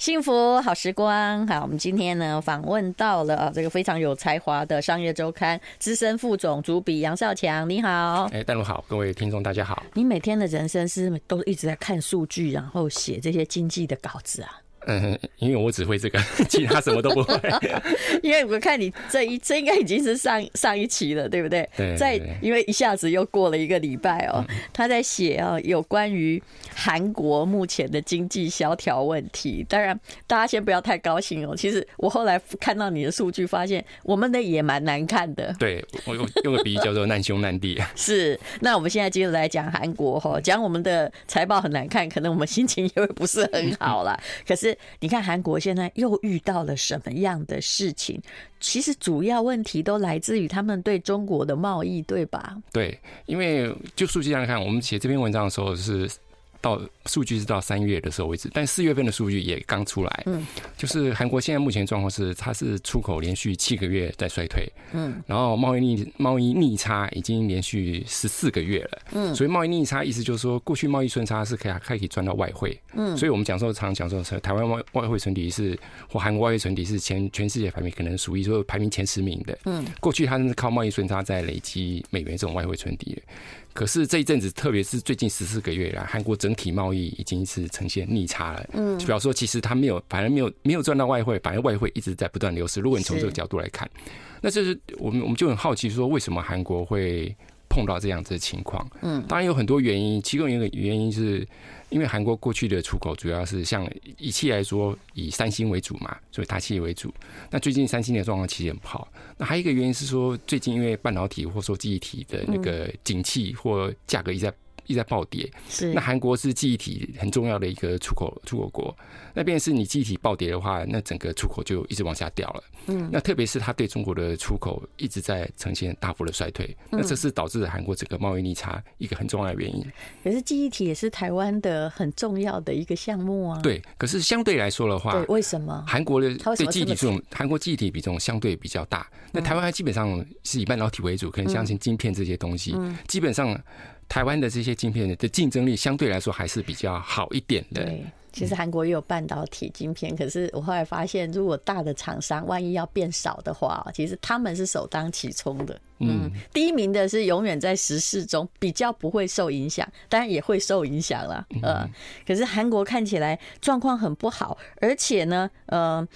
幸福好时光，好，我们今天呢访问到了啊这个非常有才华的商业周刊资深副总主笔杨少强，你好。哎，戴茹好，各位听众大家好。你每天的人生是都一直在看数据，然后写这些经济的稿子啊？嗯，因为我只会这个，其他什么都不会。因为我看你这一这应该已经是上上一期了，对不对？对。在因为一下子又过了一个礼拜哦，他在写啊有关于韩国目前的经济萧条问题。当然，大家先不要太高兴哦。其实我后来看到你的数据，发现我们的也蛮难看的。对，我用用个比喻叫做难兄难弟。是。那我们现在接着来讲韩国哈，讲我们的财报很难看，可能我们心情也会不是很好啦。可是。你看韩国现在又遇到了什么样的事情？其实主要问题都来自于他们对中国的贸易，对吧？对，因为就数据上看，我们写这篇文章的时候是。到数据是到三月的时候为止，但四月份的数据也刚出来。嗯，就是韩国现在目前状况是，它是出口连续七个月在衰退。嗯，然后贸易逆贸易逆差已经连续十四个月了。嗯，所以贸易逆差意思就是说，过去贸易顺差是可以还可以赚到外汇。嗯，所以我们讲说常常讲说，台湾外外汇存底是或韩国外汇存底是前全世界排名可能属于说排名前十名的。嗯，过去它是靠贸易顺差在累积美元这种外汇存底的。可是这一阵子，特别是最近十四个月来，韩国整体贸易已经是呈现逆差了。嗯，就比方说，其实它没有，反而没有没有赚到外汇，反而外汇一直在不断流失。如果你从这个角度来看，那这是我们我们就很好奇，说为什么韩国会碰到这样子的情况？嗯，当然有很多原因，其中一个原因是。因为韩国过去的出口主要是像以企业来说，以三星为主嘛，所以大企业为主。那最近三星的状况其实很不好。那还有一个原因是说，最近因为半导体或说记忆体的那个景气或价格一直在。一直在暴跌，是那韩国是记忆体很重要的一个出口出口国，那便是你记忆体暴跌的话，那整个出口就一直往下掉了。嗯，那特别是它对中国的出口一直在呈现大幅的衰退，那这是导致韩国整个贸易逆差一个很重要的原因。可是记忆体也是台湾的很重要的一个项目啊。对，可是相对来说的话，对，为什么韩国的对记忆体这种韩国记忆体比重相对比较大？那台湾还基本上是以半导体为主，可能相信晶片这些东西，基本上。台湾的这些晶片的竞争力相对来说还是比较好一点的。对，其实韩国也有半导体晶片，可是我后来发现，如果大的厂商万一要变少的话，其实他们是首当其冲的。嗯，第一名的是永远在时事中比较不会受影响，当然也会受影响了。呃，可是韩国看起来状况很不好，而且呢，呃。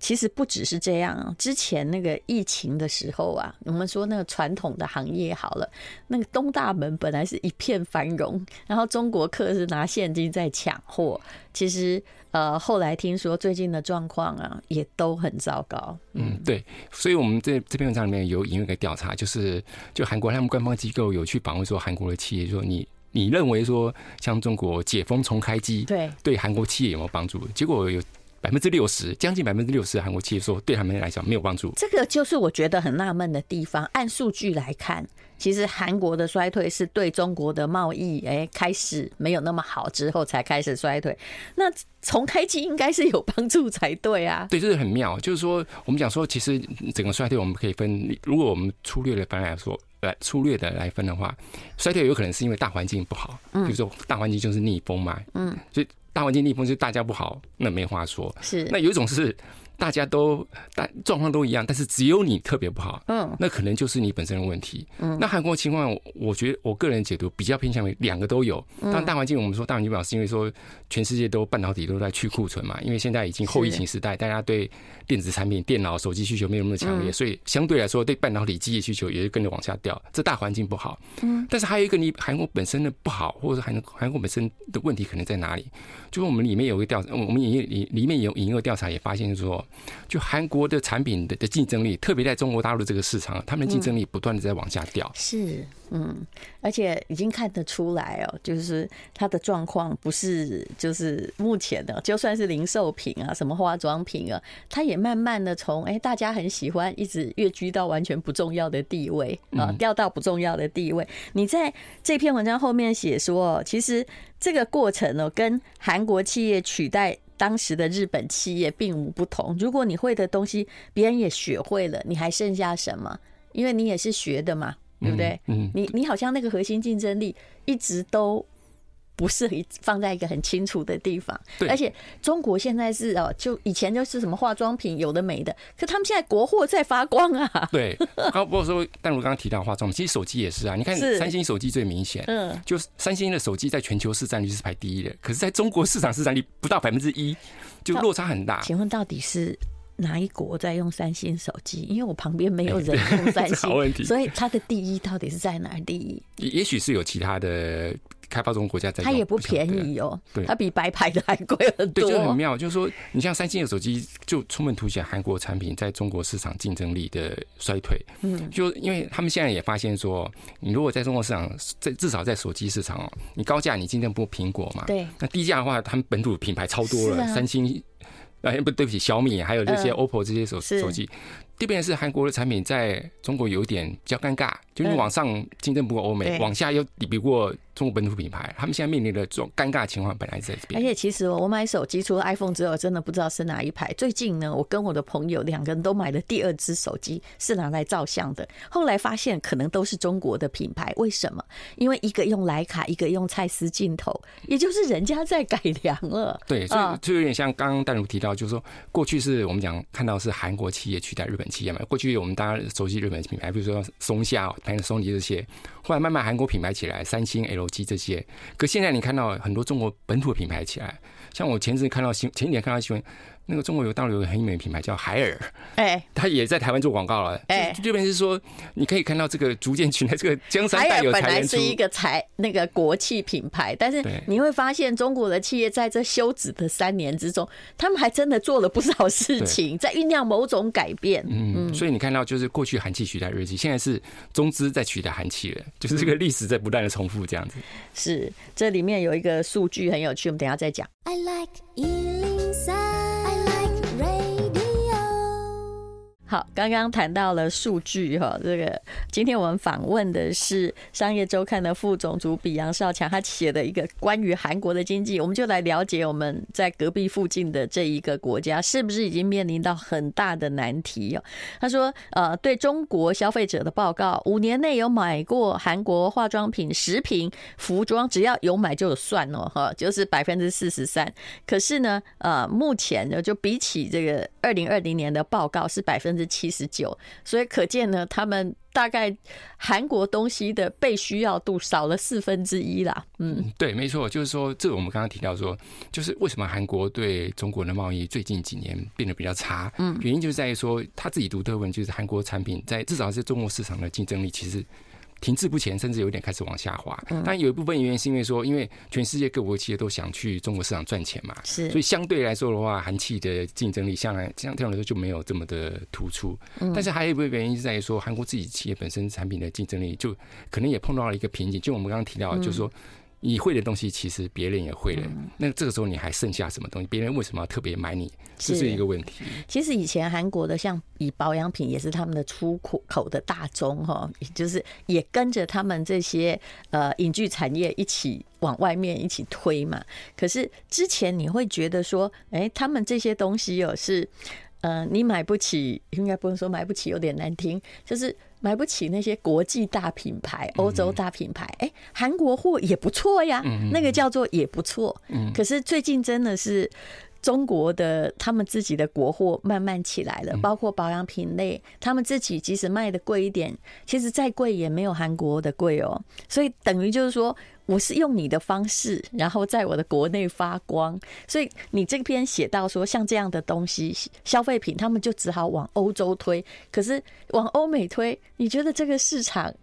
其实不只是这样啊，之前那个疫情的时候啊，我们说那个传统的行业好了，那个东大门本来是一片繁荣，然后中国客是拿现金在抢货。其实呃，后来听说最近的状况啊，也都很糟糕。嗯，对，所以我们这这篇文章里面有引用一个调查，就是就韩国他们官方机构有去访问说，韩国的企业说你你认为说像中国解封重开机，对对韩国企业有没有帮助？结果有。百分之六十，将近百分之六十韩国企业说，对他们来讲没有帮助。这个就是我觉得很纳闷的地方。按数据来看，其实韩国的衰退是对中国的贸易，哎，开始没有那么好之后才开始衰退。那重开机应该是有帮助才对啊。对，这是很妙。就是说，我们讲说，其实整个衰退我们可以分，如果我们粗略的分来说，来粗略的来分的话，衰退有可能是因为大环境不好，比如说大环境就是逆风嘛，嗯，所以。大环境逆风就是大家不好，那没话说。是，那有一种是。大家都大状况都一样，但是只有你特别不好，嗯，那可能就是你本身的问题。嗯，那韩国情况，我觉得我个人解读比较偏向于两个都有。当大环境，我们说大环境不好，是因为说全世界都半导体都在去库存嘛，因为现在已经后疫情时代，大家对电子产品、电脑、手机需求没有那么强烈，所以相对来说对半导体机械需求也是跟着往下掉。这大环境不好，嗯，但是还有一个你韩国本身的不好，或者韩韩国本身的问题可能在哪里？就是我们里面有个调查，我们里里里面有引一个调查也发现说。就韩国的产品的的竞争力，特别在中国大陆这个市场，他们的竞争力不断的在往下掉。嗯。是，嗯，而且已经看得出来哦，就是它的状况不是就是目前的，就算是零售品啊，什么化妆品啊，它也慢慢的从哎大家很喜欢，一直跃居到完全不重要的地位啊，掉到不重要的地位。你在这篇文章后面写说，其实这个过程哦，跟韩国企业取代。当时的日本企业并无不同。如果你会的东西别人也学会了，你还剩下什么？因为你也是学的嘛，对不对？嗯，你你好像那个核心竞争力一直都不是放在一个很清楚的地方。而且中国现在是哦，就以前就是什么化妆品有的没的，可他们现在国货在发光啊。对，刚不过说，但我刚刚提到化妆品，其实手机也是啊。你看三星手机最明显，嗯，就是三星的手机在全球市占率是排第一的，可是在中国市场市占率不到百分之一，就落差很大。请问到底是？哪一国在用三星手机？因为我旁边没有人 用三星，欸、所以它的第一到底是在哪？第一，也许是有其他的开发中国家在用。它也不便宜哦，对，它比白牌的还贵很多。对，就很妙，就是说，你像三星的手机，就充分凸显韩国产品在中国市场竞争力的衰退。嗯，就因为他们现在也发现说，你如果在中国市场，在至少在手机市场哦，你高价你竞争不过苹果嘛？对。那低价的话，他们本土品牌超多了，三星。哎，不对不起，小米还有这些 OPPO 这些手手机。这边是韩国的产品在中国有点比较尴尬，就你往上竞争不过欧美，往下又比不过中国本土品牌，他们现在面临的这种尴尬情况本来在这边。而且其实我买手机除了 iPhone 之后，真的不知道是哪一排。最近呢，我跟我的朋友两个人都买了第二只手机，是拿来照相的。后来发现可能都是中国的品牌，为什么？因为一个用徕卡，一个用蔡司镜头，也就是人家在改良了。对，所以就有点像刚刚淡如提到，就是说过去是我们讲看到是韩国企业取代日本企业嘛，过去我们大家熟悉日本品牌，比如说松下、还有松下这些，后来慢慢韩国品牌起来，三星、LG 这些。可现在你看到很多中国本土品牌起来，像我前阵看到新，前几天看到新闻。那个中国有大陆有个很有名的品牌叫海尔，哎，他也在台湾做广告了。哎，这边是说，你可以看到这个逐渐取代这个江山代有才人出。海尔本来是一个财那个国企品牌，但是你会发现中国的企业在这休止的三年之中，他们还真的做了不少事情，在酝酿某种改变。嗯，所以你看到就是过去韩气取代日企，现在是中资在取代韩气了，就是这个历史在不断的重复这样子。是，这里面有一个数据很有趣，我们等一下再讲。I like 好，刚刚谈到了数据哈，这个今天我们访问的是商业周刊的副总主笔杨少强，他写的一个关于韩国的经济，我们就来了解我们在隔壁附近的这一个国家是不是已经面临到很大的难题哦。他说，呃，对中国消费者的报告，五年内有买过韩国化妆品、食品、服装，只要有买就算哦，哈，就是百分之四十三。可是呢，呃，目前呢，就比起这个二零二零年的报告是百分之。是七十九，所以可见呢，他们大概韩国东西的被需要度少了四分之一啦。嗯，对，没错，就是说，这我们刚刚提到说，就是为什么韩国对中国的贸易最近几年变得比较差？嗯，原因就是在于说，他自己独特问，就是韩国产品在至少是中国市场的竞争力其实。停滞不前，甚至有点开始往下滑。但有一部分原因是因为说，因为全世界各国企业都想去中国市场赚钱嘛，是，所以相对来说的话，韩企的竞争力向来这样这样来说就没有这么的突出。但是还有一部分原因是在于说，韩国自己企业本身产品的竞争力就可能也碰到了一个瓶颈。就我们刚刚提到，就是说。你会的东西，其实别人也会了。那这个时候你还剩下什么东西？别人为什么要特别买你？这是一个问题。其实以前韩国的像以保养品也是他们的出口口的大宗哈，就是也跟着他们这些呃影剧产业一起往外面一起推嘛。可是之前你会觉得说，哎，他们这些东西有是呃你买不起，应该不能说买不起，有点难听，就是。买不起那些国际大品牌、欧洲大品牌，哎，韩国货也不错呀，那个叫做也不错。可是最近真的是中国的他们自己的国货慢慢起来了，包括保养品类，他们自己即使卖的贵一点，其实再贵也没有韩国的贵哦。所以等于就是说。我是用你的方式，然后在我的国内发光，所以你这篇写到说，像这样的东西，消费品，他们就只好往欧洲推。可是往欧美推，你觉得这个市场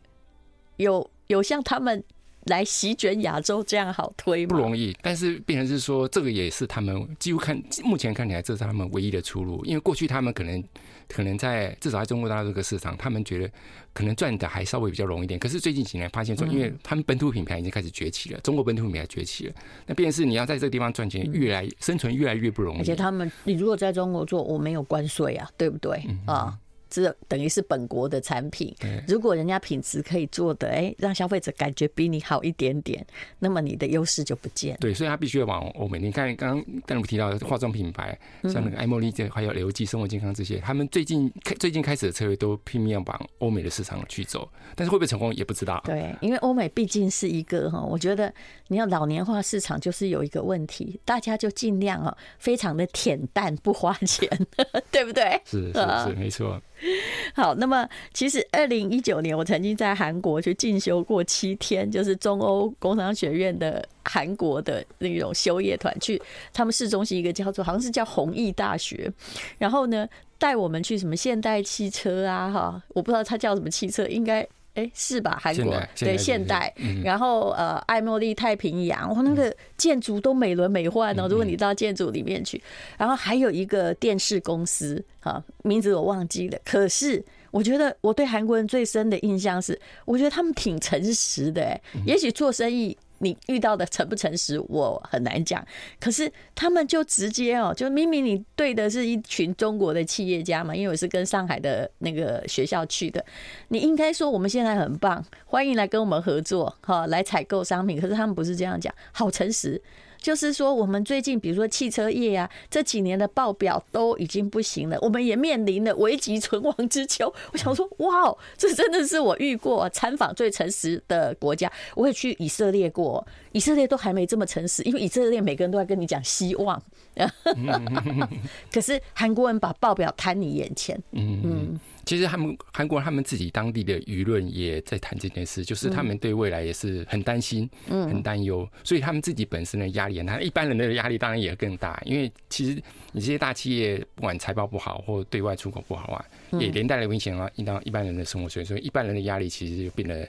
有有像他们来席卷亚洲这样好推吗？不容易。但是变成是说，这个也是他们几乎看目前看起来，这是他们唯一的出路。因为过去他们可能。可能在至少在中国大陆这个市场，他们觉得可能赚的还稍微比较容易一点。可是最近几年发现说，因为他们本土品牌已经开始崛起了，中国本土品牌崛起了，那便是你要在这个地方赚钱，越来生存越来越不容易。而且他们，你如果在中国做，我没有关税啊，对不对啊？这等于是本国的产品。如果人家品质可以做的，哎，让消费者感觉比你好一点点，那么你的优势就不见。对，所以他必须要往欧美。你看，刚刚刚我们提到的化妆品牌，像那个爱茉莉这，还有刘记生活健康这些，他们最近最近开始的策略都拼命要往欧美的市场去走，但是会不会成功也不知道。对，因为欧美毕竟是一个哈，我觉得你要老年化市场就是有一个问题，大家就尽量啊，非常的恬淡不花钱，对不对？是是是，没错。好，那么其实二零一九年我曾经在韩国去进修过七天，就是中欧工商学院的韩国的那种修业团去，他们市中心一个叫做好像是叫弘毅大学，然后呢带我们去什么现代汽车啊，哈，我不知道它叫什么汽车，应该。哎、欸，是吧？韩国对现代，然后呃，爱茉莉太平洋，哇，那个建筑都美轮美奂哦。如果你到建筑里面去，然后还有一个电视公司，啊，名字我忘记了。可是我觉得我对韩国人最深的印象是，我觉得他们挺诚实的。哎，也许做生意。你遇到的诚不诚实，我很难讲。可是他们就直接哦，就明明你对的是一群中国的企业家嘛，因为我是跟上海的那个学校去的，你应该说我们现在很棒，欢迎来跟我们合作，哈，来采购商品。可是他们不是这样讲，好诚实。就是说，我们最近比如说汽车业啊，这几年的报表都已经不行了，我们也面临了危急存亡之秋。我想说，哇，这真的是我遇过参访最诚实的国家。我也去以色列过，以色列都还没这么诚实，因为以色列每个人都在跟你讲希望。可是韩国人把报表摊你眼前，嗯嗯。其实他们韩国他们自己当地的舆论也在谈这件事，就是他们对未来也是很担心，嗯，很担忧，所以他们自己本身的压力，那一般人的压力当然也更大，因为其实你这些大企业不管财报不好或对外出口不好啊，也连带的影响到一般人的生活水准，所以一般人的压力其实就变得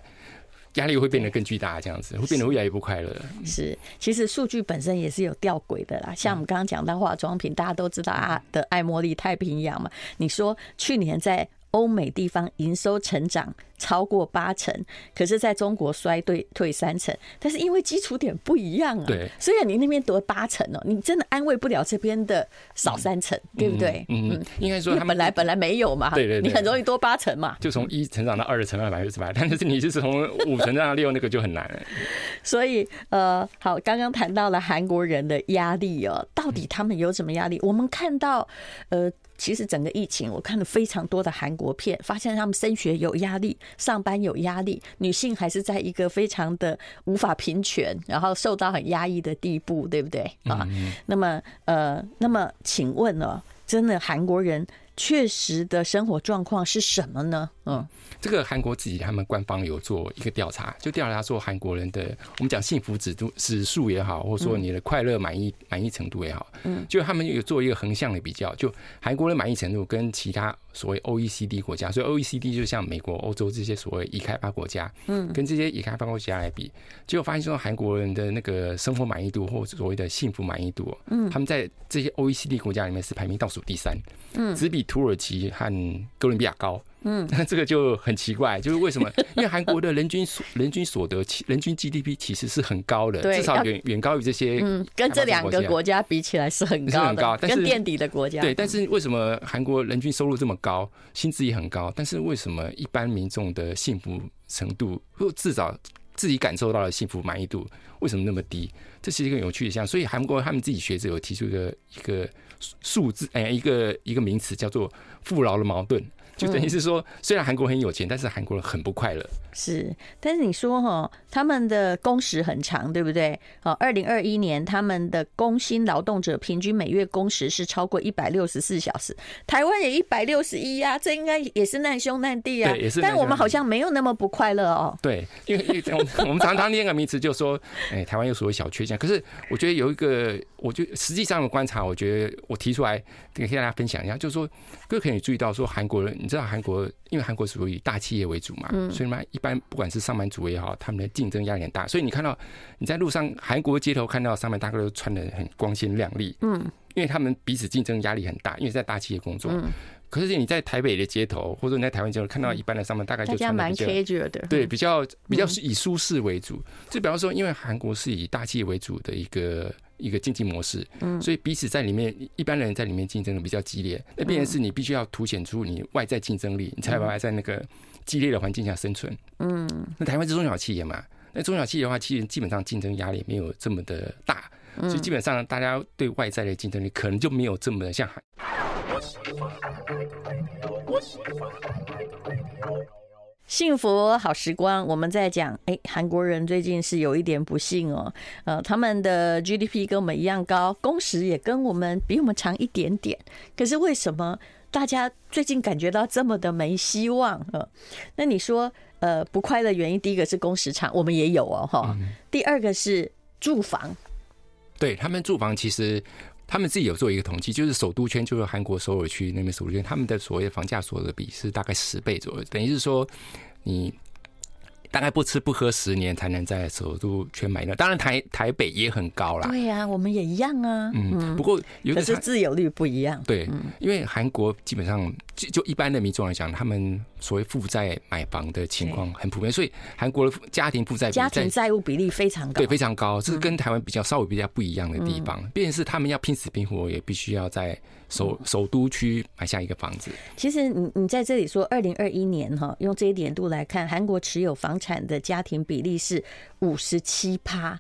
压力会变得更巨大，这样子会变得越来越不快乐。是，其实数据本身也是有吊诡的啦，像我们刚刚讲到化妆品，大家都知道啊的爱茉莉太平洋嘛，你说去年在。欧美地方营收成长超过八成，可是在中国衰退退三成，但是因为基础点不一样啊，对，所以你那边得八成哦，你真的安慰不了这边的少三成，对不对？嗯嗯，应该说他们本来本来没有嘛，对对，你很容易多八成嘛，就从一成长到二成到百分之百，但是你是从五成长到六，那个就很难。所以呃，好，刚刚谈到了韩国人的压力哦，到底他们有什么压力？我们看到呃。其实整个疫情，我看了非常多的韩国片，发现他们升学有压力，上班有压力，女性还是在一个非常的无法平权，然后受到很压抑的地步，对不对啊？那么呃，那么请问呢，真的韩国人确实的生活状况是什么呢？嗯。这个韩国自己他们官方有做一个调查，就调查说韩国人的我们讲幸福指数指数也好，或者说你的快乐满意满意程度也好，嗯，就他们有做一个横向的比较，就韩国的满意程度跟其他所谓 OECD 国家，所以 OECD 就像美国、欧洲这些所谓已开发国家，嗯，跟这些已开发国家来比，结果发现说韩国人的那个生活满意度或所谓的幸福满意度，嗯，他们在这些 OECD 国家里面是排名倒数第三，嗯，只比土耳其和哥伦比亚高。嗯，那 这个就很奇怪，就是为什么？因为韩国的人均所人均所得、人均 GDP 其实是很高的，至少远远高于这些。嗯，跟这两个国家比起来是很高，很高。但是跟垫底的国家，对，但是为什么韩国人均收入这么高，薪资也很高，但是为什么一般民众的幸福程度，或至少自己感受到的幸福满意度，为什么那么低？这是一个有趣的现象。所以韩国他们自己学者有提出一个一个数字，哎，一个一个名词叫做“富饶的矛盾”。就等于是说，虽然韩国很有钱，但是韩国人很不快乐。是，但是你说哈，他们的工时很长，对不对？好，二零二一年他们的工薪劳动者平均每月工时是超过一百六十四小时，台湾也一百六十一呀，这应该也是难兄难弟啊。对，也是。但我们好像没有那么不快乐哦。对，因为因为我们常常念个名词，就说，哎，台湾有所谓小缺陷。可是我觉得有一个，我觉得实际上的观察，我觉得我提出来跟大家分享一下，就是说，各位可以注意到说，韩国人，你知道韩国，因为韩国属于以大企业为主嘛，所以嘛，一般。不管是上班族也好，他们的竞争压力很大，所以你看到你在路上韩国街头看到上班大哥都穿的很光鲜亮丽，嗯，因因为他们彼此竞争压力很大，因为在大企业工作。嗯可是你在台北的街头，或者你在台湾街头看到一般的上班，大概就穿蛮贴着的，对，比较比较是以舒适为主。就比方说，因为韩国是以大企业为主的一个一个经济模式，嗯，所以彼此在里面一般人在里面竞争的比较激烈。那必然是你必须要凸显出你外在竞争力，你才有办法在那个激烈的环境下生存。嗯，那台湾是中小企业嘛？那中小企业的话，其实基本上竞争压力没有这么的大，所以基本上大家对外在的竞争力可能就没有这么的像韩。幸福好时光，我们在讲，哎，韩国人最近是有一点不幸哦，呃，他们的 GDP 跟我们一样高，工时也跟我们比我们长一点点，可是为什么大家最近感觉到这么的没希望？呃，那你说，呃，不快乐原因，第一个是工时长，我们也有哦，哈，第二个是住房，对他们住房其实。他们自己有做一个统计，就是首都圈，就是韩国首尔区那边首都圈，他们的所谓的房价所得比是大概十倍左右，等于是说你。大概不吃不喝十年才能在首都圈买到，当然台台北也很高啦。对呀、啊，我们也一样啊。嗯，不过有可是自有率不一样。对，因为韩国基本上就就一般的民众来讲，他们所谓负债买房的情况很普遍，所以韩国的家庭负债家庭债务比例非常高，对，非常高，这是跟台湾比较稍微比较不一样的地方。变成是他们要拼死拼活，也必须要在。首首都区买下一个房子。其实你你在这里说，二零二一年哈，用这一点度来看，韩国持有房产的家庭比例是五十七趴。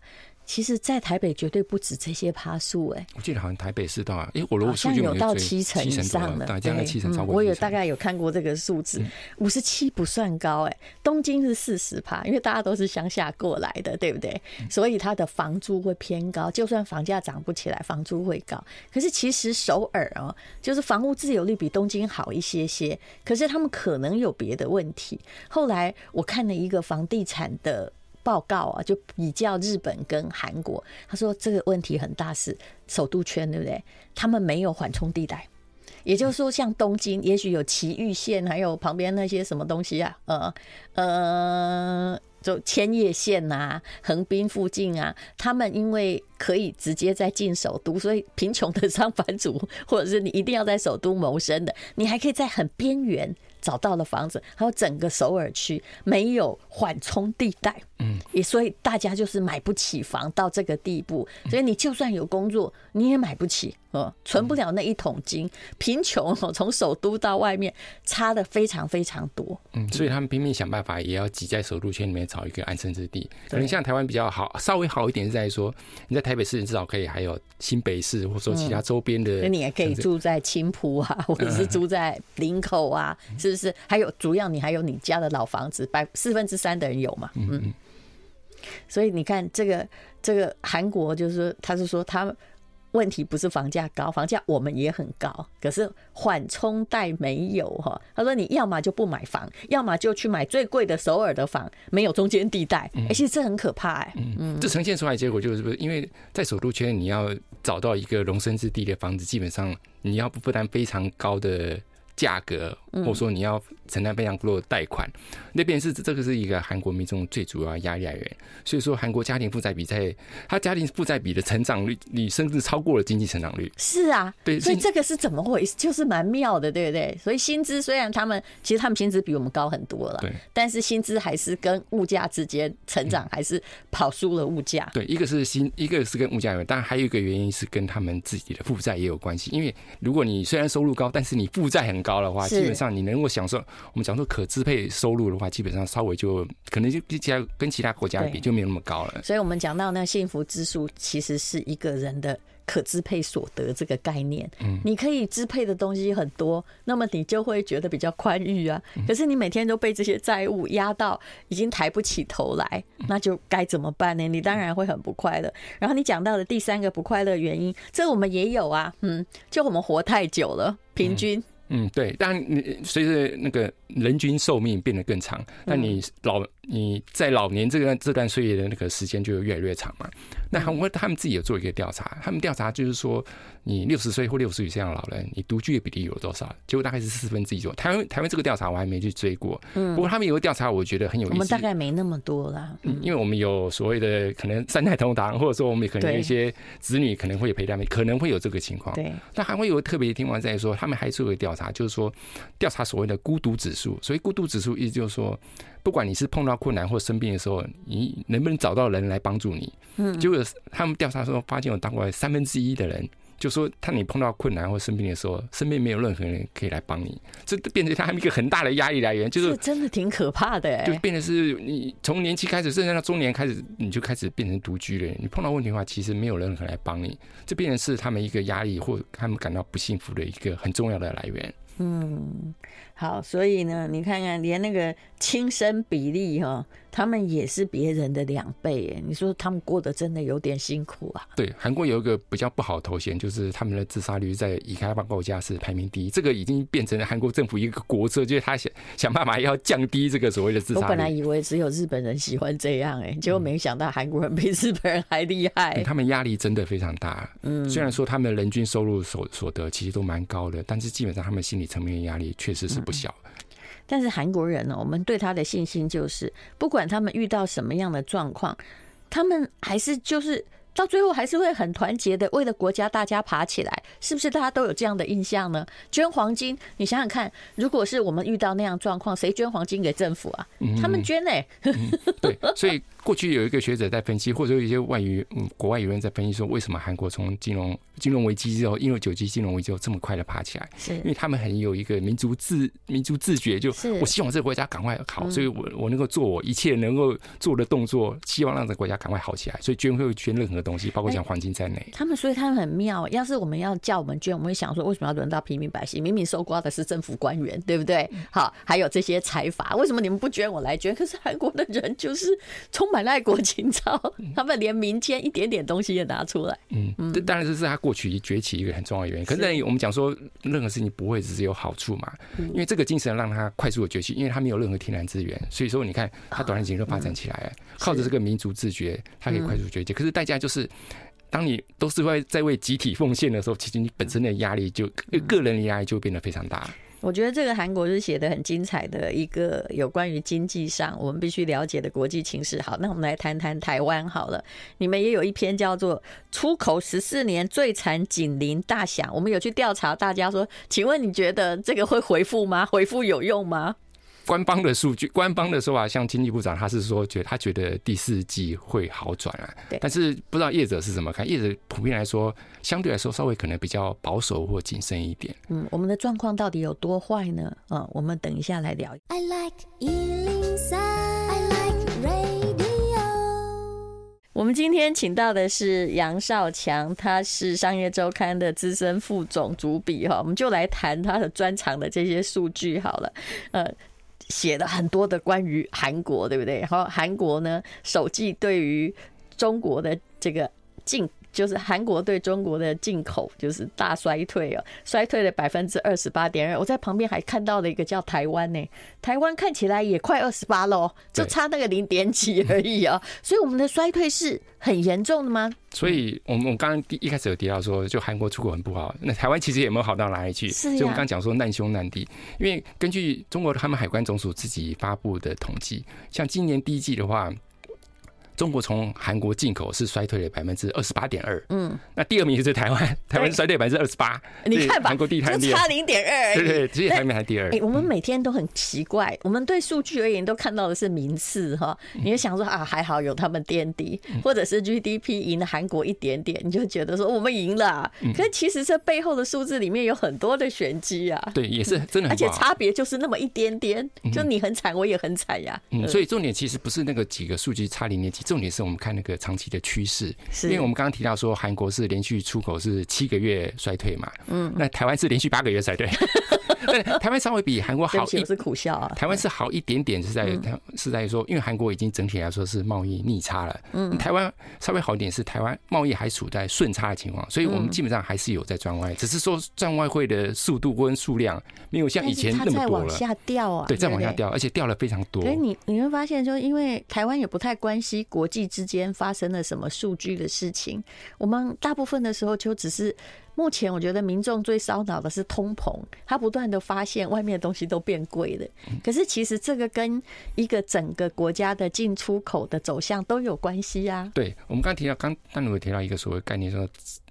其实，在台北绝对不止这些趴数哎。我记得好像台北是到，哎，我如果数据有到七成以上的，对，七成超过。我有大概有看过这个数字，五十七不算高哎。东京是四十趴，因为大家都是乡下过来的，对不对？所以它的房租会偏高，就算房价涨不起来，房租会高。可是其实首尔哦，就是房屋自有率比东京好一些些，可是他们可能有别的问题。后来我看了一个房地产的。报告啊，就比较日本跟韩国，他说这个问题很大，是首都圈，对不对？他们没有缓冲地带，也就是说，像东京，也许有埼玉线，还有旁边那些什么东西啊，呃呃，就千叶线啊，横滨附近啊，他们因为可以直接再进首都，所以贫穷的上班族，或者是你一定要在首都谋生的，你还可以在很边缘。找到了房子，还有整个首尔区没有缓冲地带，嗯，也所以大家就是买不起房到这个地步，所以你就算有工作，你也买不起，呃，存不了那一桶金，贫穷哦，从首都到外面差的非常非常多，嗯，所以他们拼命想办法，也要挤在首都圈里面找一个安身之地。可能像台湾比较好，稍微好一点是在说，你在台北市至少可以还有新北市，或者说其他周边的，那你也可以住在青埔啊，或者是住在林口啊，是不是？还有主要你还有你家的老房子，百四分之三的人有嘛？嗯。嗯，所以你看这个这个韩国就是他是说他问题不是房价高，房价我们也很高，可是缓冲带没有哈。他说你要么就不买房，要么就去买最贵的首尔的房，没有中间地带。哎，其实这很可怕哎。嗯，这呈现出来的结果就是不是因为在首都圈你要找到一个容身之地的房子，基本上你要不负担非常高的。价格，或者说你要承担非常多的贷款，那边是这个是一个韩国民众最主要压力来源。所以说，韩国家庭负债比在他家庭负债比的成长率，你甚至超过了经济成长率。是啊，对，所以这个是怎么回事？就是蛮妙的，对不对？所以薪资虽然他们其实他们薪资比我们高很多了，对，但是薪资还是跟物价之间成长还是跑输了物价。对，一个是薪，一个是跟物价有关，但还有一个原因是跟他们自己的负债也有关系。因为如果你虽然收入高，但是你负债很高。高的话，基本上你能够享受我们讲说可支配收入的话，基本上稍微就可能就比其他跟其他国家比就没有那么高了。所以，我们讲到那幸福指数，其实是一个人的可支配所得这个概念。嗯，你可以支配的东西很多，那么你就会觉得比较宽裕啊。可是你每天都被这些债务压到，已经抬不起头来，那就该怎么办呢？你当然会很不快乐。然后你讲到的第三个不快乐原因，这我们也有啊。嗯，就我们活太久了，平均。嗯，对，但你随着那个人均寿命变得更长，那你老你在老年这段这段岁月的那个时间就越来越长嘛。那韩国他们自己有做一个调查，他们调查就是说，你六十岁或六十以上的老人，你独居的比例有多少？结果大概是四分之一左右。台湾台湾这个调查我还没去追过，嗯，不过他们有个调查，我觉得很有意思。我们大概没那么多啦，嗯，因为我们有所谓的可能三代同堂，或者说我们可能有一些子女可能会陪他们，可能会有这个情况。对，但还会有个特别的地方在说，他们还做一个调查，就是说调查所谓的孤独指数。所以孤独指数意思就是说，不管你是碰到困难或生病的时候，你能不能找到人来帮助你？嗯，结果他们调查说，发现有大概三分之一的人，就说他你碰到困难或生病的时候，身边没有任何人可以来帮你，这变成他们一个很大的压力来源，就是真的挺可怕的。就变成是你从年轻开始，甚至到中年开始，你就开始变成独居了。你碰到问题的话，其实没有任何人来帮你，这变成是他们一个压力或他们感到不幸福的一个很重要的来源。嗯，好，所以呢，你看看连那个轻身比例哈。他们也是别人的两倍，哎，你说他们过得真的有点辛苦啊？对，韩国有一个比较不好的头衔，就是他们的自杀率在已开发国家是排名第一，这个已经变成了韩国政府一个国策，就是他想想办法要降低这个所谓的自杀率。我本来以为只有日本人喜欢这样，哎，结果没想到韩国人比日本人还厉害。嗯，他们压力真的非常大。嗯，虽然说他们的人均收入所所得其实都蛮高的，但是基本上他们心理层面的压力确实是不小。嗯但是韩国人呢，我们对他的信心就是，不管他们遇到什么样的状况，他们还是就是。到最后还是会很团结的，为了国家大家爬起来，是不是大家都有这样的印象呢？捐黄金，你想想看，如果是我们遇到那样状况，谁捐黄金给政府啊？他们捐呢、欸嗯嗯。对，所以过去有一个学者在分析，或者有一些外语嗯国外有人在分析说，为什么韩国从金融金融危机之后，因为九级金融危机之后这么快的爬起来？是因为他们很有一个民族自民族自觉，就我希望这个国家赶快好，所以我我能够做我一切能够做的动作，希望让这个国家赶快好起来，所以捐会捐任何。东西包括像黄金在内，他们所以他们很妙。要是我们要叫我们捐，我们会想说，为什么要轮到平民百姓？明明收刮的是政府官员，对不对？好，还有这些财阀，为什么你们不捐，我来捐？可是韩国的人就是充满了爱国情操，他们连民间一点点东西也拿出来。嗯，这当然这是他过去崛起一个很重要的原因。可是我们讲说，任何事情不会只是有好处嘛？因为这个精神让他快速的崛起，因为他没有任何天然资源，所以说你看他短时间就发展起来了，靠着这个民族自觉，他可以快速崛起。可是代价就是。当你都是为在为集体奉献的时候，其实你本身的压力就个人的压力就变得非常大。我觉得这个韩国是写的很精彩的一个有关于经济上我们必须了解的国际情势。好，那我们来谈谈台湾好了。你们也有一篇叫做《出口十四年最惨紧邻大响》，我们有去调查，大家说，请问你觉得这个会回复吗？回复有用吗？官方的数据，官方的说法，像经济部长，他是说觉得他觉得第四季会好转啊。对。但是不知道业者是怎么看？业者普遍来说，相对来说稍微可能比较保守或谨慎一点。嗯，我们的状况到底有多坏呢？嗯，我们等一下来聊。I like 103, I like radio。我们今天请到的是杨少强，他是商业周刊的资深副总主笔哈，我们就来谈他的专长的这些数据好了，呃。写了很多的关于韩国，对不对？然后韩国呢，首季对于中国的这个进。就是韩国对中国的进口就是大衰退哦，衰退了百分之二十八点二。我在旁边还看到了一个叫台湾呢，台湾看起来也快二十八喽，就差那个零点几而已啊。所以我们的衰退是很严重的吗？所以我们我刚刚第一开始有提到说，就韩国出口很不好，那台湾其实也没有好到哪里去。是，所以我们刚刚讲说难兄难弟，因为根据中国他们海关总署自己发布的统计，像今年第一季的话。中国从韩国进口是衰退了百分之二十八点二，嗯，那第二名就是台湾，台湾衰退百分之二十八，你看吧，韩国第一，就差零点二，对对，直接排名还第二。哎，我们每天都很奇怪，我们对数据而言都看到的是名次哈，你就想说啊，还好有他们垫底，或者是 GDP 赢了韩国一点点，你就觉得说我们赢了，可是其实这背后的数字里面有很多的玄机啊，对，也是真的，而且差别就是那么一点点，就你很惨，我也很惨呀，嗯，所以重点其实不是那个几个数据差零点几，重点是我们看那个。长期的趋势，因为我们刚刚提到说韩国是连续出口是七个月衰退嘛，嗯，那台湾是连续八个月衰退，台湾稍微比韩国好一，是苦笑啊。台湾是好一点点，是在是在说，因为韩国已经整体来说是贸易逆差了。嗯，台湾稍微好一点是台湾贸易还处在顺差的情况，所以我们基本上还是有在赚外，只是说赚外汇的速度跟数量没有像以前那么多了。往下掉啊，对，再往下掉，而且掉了非常多。所以你你会发现，就因为台湾也不太关心国际之间发生了什么数据的事情，我们大部分的时候就只是。目前我觉得民众最烧脑的是通膨，他不断的发现外面的东西都变贵了。可是其实这个跟一个整个国家的进出口的走向都有关系啊。对，我们刚提到，刚丹如提到一个所谓概念说，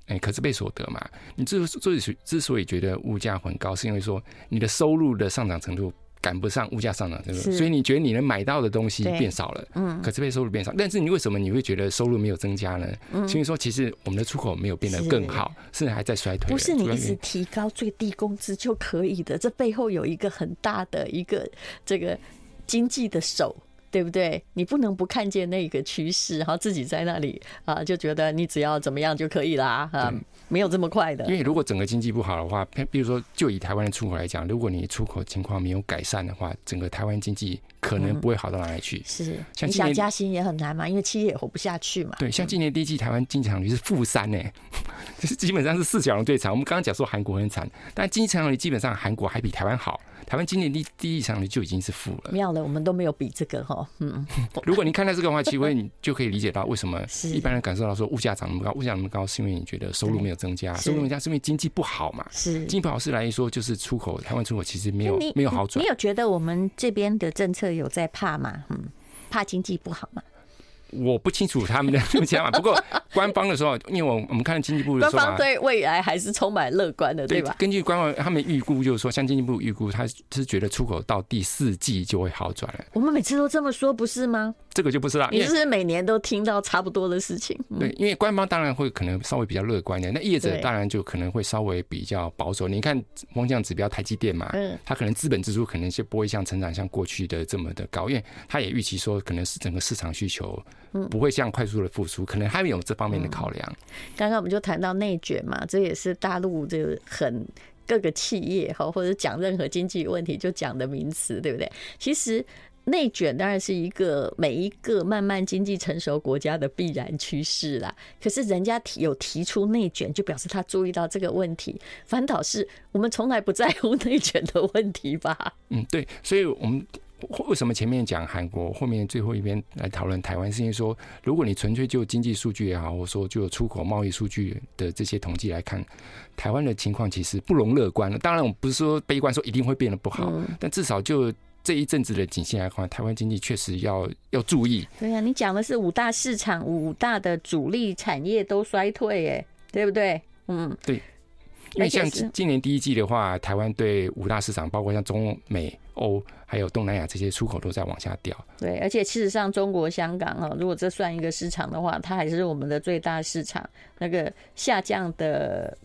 哎，可支配所得嘛，你之所以之所以觉得物价很高，是因为说你的收入的上涨程度。赶不上物价上涨，对不对？所以你觉得你能买到的东西变少了，嗯，可支配收入变少。但是你为什么你会觉得收入没有增加呢？嗯，所以说其实我们的出口没有变得更好，甚至还在衰退。不是你一直提高最低工资就可以的，这背后有一个很大的一个这个经济的手。对不对？你不能不看见那个趋势，然后自己在那里啊，就觉得你只要怎么样就可以啦啊，没有这么快的。因为如果整个经济不好的话，比如说就以台湾的出口来讲，如果你出口情况没有改善的话，整个台湾经济可能不会好到哪里去。是，你想加薪也很难嘛，因为企业也活不下去嘛。对，像今年第一季台湾经济成长率是负三呢，就 是基本上是四小龙最惨。我们刚刚讲说韩国很惨，但经济成长率基本上韩国还比台湾好。台湾今年第第一场呢就已经是负了，妙了，我们都没有比这个哈，嗯。如果你看到这个的话，其实你就可以理解到为什么一般人感受到说物价涨那么高，物价那么高是因为你觉得收入没有增加，收入增加是因为经济不好嘛？是经济不好是来说就是出口，台湾出口其实没有没有好转。你有觉得我们这边的政策有在怕吗？嗯，怕经济不好吗？我不清楚他们的 想法，不过官方的时候，因为我我们看经济部的说法，官方对未来还是充满乐观的，对吧？根据官方他们预估，就是说，像经济部预估，他是觉得出口到第四季就会好转了。我们每次都这么说，不是吗？这个就不是了。你是不是每年都听到差不多的事情？对，因为官方当然会可能稍微比较乐观一点，那业者当然就可能会稍微比较保守。你看风向指标台积电嘛，嗯，它可能资本支出可能就不会像成长像过去的这么的高，因为他也预期说，可能是整个市场需求不会像快速的复苏，可能他们有这方面的考量。刚刚我们就谈到内卷嘛，这也是大陆这个很各个企业哈，或者讲任何经济问题就讲的名词，对不对？其实。内卷当然是一个每一个慢慢经济成熟国家的必然趋势啦。可是人家提有提出内卷，就表示他注意到这个问题。反倒是我们从来不在乎内卷的问题吧？嗯，对。所以我们为什么前面讲韩国，后面最后一边来讨论台湾，是因为说，如果你纯粹就经济数据也好，或者说就出口贸易数据的这些统计来看，台湾的情况其实不容乐观了。当然，我们不是说悲观，说一定会变得不好，但至少就。这一阵子的景气来看，台湾经济确实要要注意。对呀、啊，你讲的是五大市场、五大的主力产业都衰退，哎，对不对？嗯，对。因为像今年第一季的话，台湾对五大市场，包括像中美欧还有东南亚这些出口都在往下掉。对，而且事实上，中国香港啊，如果这算一个市场的话，它还是我们的最大市场。那个下降的。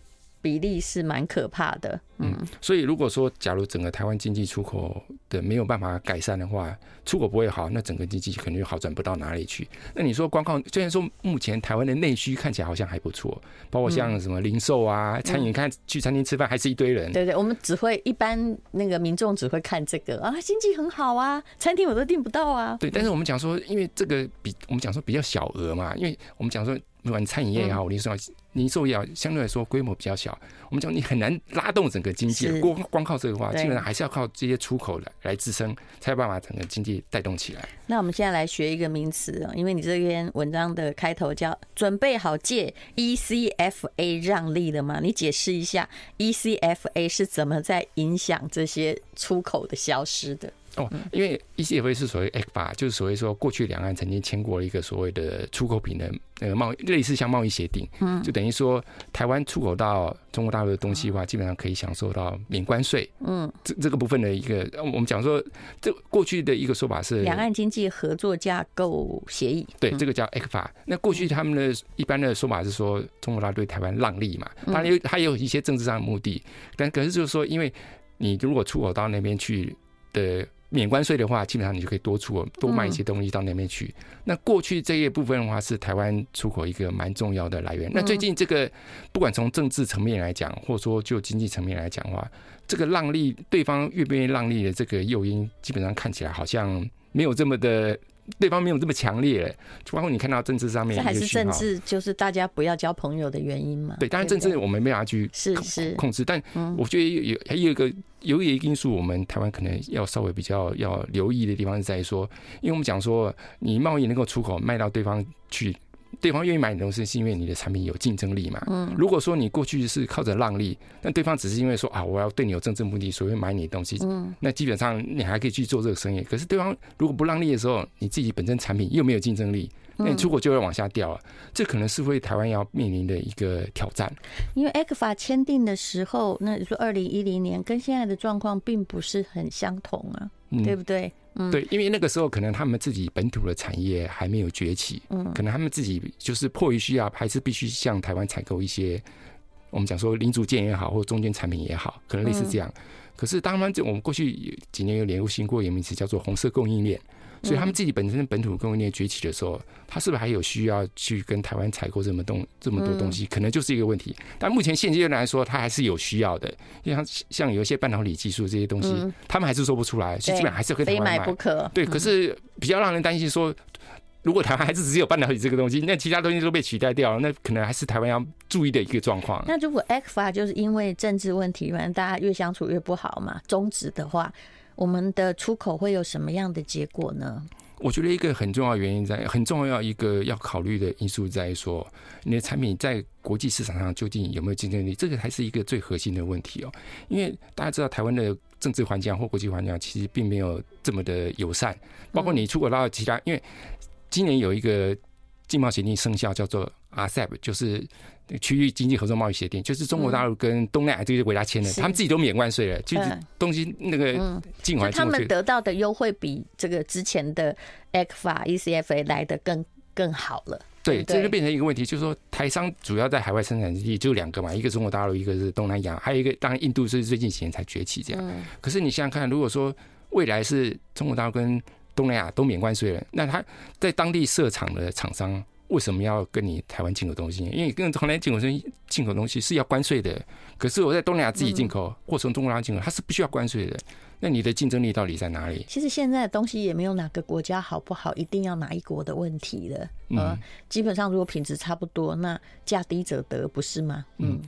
比例是蛮可怕的，嗯，所以如果说假如整个台湾经济出口的没有办法改善的话，出口不会好，那整个经济可能就好转不到哪里去。那你说光靠，虽然说目前台湾的内需看起来好像还不错，包括像什么零售啊、餐饮，看去餐厅吃饭还是一堆人。对对，我们只会一般那个民众只会看这个啊，经济很好啊，餐厅我都订不到啊。对，但是我们讲说，因为这个比我们讲说比较小额嘛，因为我们讲说。不管餐饮业也好，零售零售业相对来说规模比较小，我们讲你很难拉动整个经济。光光靠这个话，基本上还是要靠这些出口来来支撑，才有办法整个经济带动起来。那我们现在来学一个名词啊，因为你这篇文章的开头叫“准备好借 ECFA 让利了吗？”你解释一下 ECFA 是怎么在影响这些出口的消失的。哦，因为 ECFA 是所谓 ECFA，就是所谓说过去两岸曾经签过了一个所谓的出口品的那个贸易，类似像贸易协定，嗯，就等于说台湾出口到中国大陆的东西的话，基本上可以享受到免关税，嗯，这这个部分的一个，我们讲说这过去的一个说法是两岸经济合作架构协议，对，这个叫 ECFA。那过去他们的一般的说法是说中国大陆对台湾让利嘛，当然有还有一些政治上的目的，但可是就是说，因为你如果出口到那边去的。免关税的话，基本上你就可以多出多卖一些东西到那边去。嗯、那过去这一部分的话，是台湾出口一个蛮重要的来源。那最近这个，不管从政治层面来讲，或者说就经济层面来讲的话，这个让利对方愿不愿意让利的这个诱因，基本上看起来好像没有这么的。对方没有这么强烈，包括你看到政治上面，这还是政治，就是大家不要交朋友的原因嘛？对，当然政治我们没办法去是是控制，但我觉得有还有一个有一个因素，我们台湾可能要稍微比较要留意的地方是在于说，因为我们讲说你贸易能够出口卖到对方去。对方愿意买你东西，是因为你的产品有竞争力嘛？嗯，如果说你过去是靠着让利，那对方只是因为说啊，我要对你有政治目的，所以买你的东西，嗯，那基本上你还可以去做这个生意。可是对方如果不让利的时候，你自己本身产品又没有竞争力，那你出口就会往下掉啊。这可能是会台湾要面临的一个挑战。因为 ECFA 签订的时候，那你说二零一零年跟现在的状况并不是很相同啊，对不对？嗯，对，因为那个时候可能他们自己本土的产业还没有崛起，嗯，可能他们自己就是迫于需要，还是必须向台湾采购一些我们讲说零组件也好，或中间产品也好，可能类似这样。可是当然，这我们过去几年有流行过一个名词叫做“红色供应链”。所以他们自己本身本土供应链崛起的时候，他是不是还有需要去跟台湾采购这么东这么多东西？可能就是一个问题。但目前现阶段来说，他还是有需要的。像像有一些半导体技术这些东西，他们还是说不出来，所以基本上还是跟台湾买。不可。对，可是比较让人担心说，如果台湾还是只有半导体这个东西，那其他东西都被取代掉了，那可能还是台湾要注意的一个状况。那如果 ECFA 就是因为政治问题，反正大家越相处越不好嘛，终止的话。我们的出口会有什么样的结果呢？我觉得一个很重要原因在，很重要一个要考虑的因素在于说，你的产品在国际市场上究竟有没有竞争力，这个还是一个最核心的问题哦。因为大家知道台湾的政治环境或国际环境其实并没有这么的友善，包括你出口到其他，因为今年有一个经贸协定生效，叫做 RCEP，就是。区域经济合作贸易协定就是中国大陆跟东南亚这些国家签的，嗯、他们自己都免关税了，就是东西那个进来，他们得到的优惠比这个之前的 ECFA、ECFA 来的更更好了。对，这就变成一个问题，就是说台商主要在海外生产基地就两个嘛，一个中国大陆，一个是东南亚，还有一个当然印度是最近几年才崛起这样。可是你想想看，如果说未来是中国大陆跟东南亚都免关税了，那他在当地设厂的厂商。为什么要跟你台湾进口东西？因为跟从来进口东进口东西是要关税的。可是我在东南亚自己进口，嗯、或从中国拉进口，它是不需要关税的。那你的竞争力到底在哪里？其实现在的东西也没有哪个国家好不好，一定要哪一国的问题了。呃，基本上如果品质差不多，那价低者得，不是吗？嗯。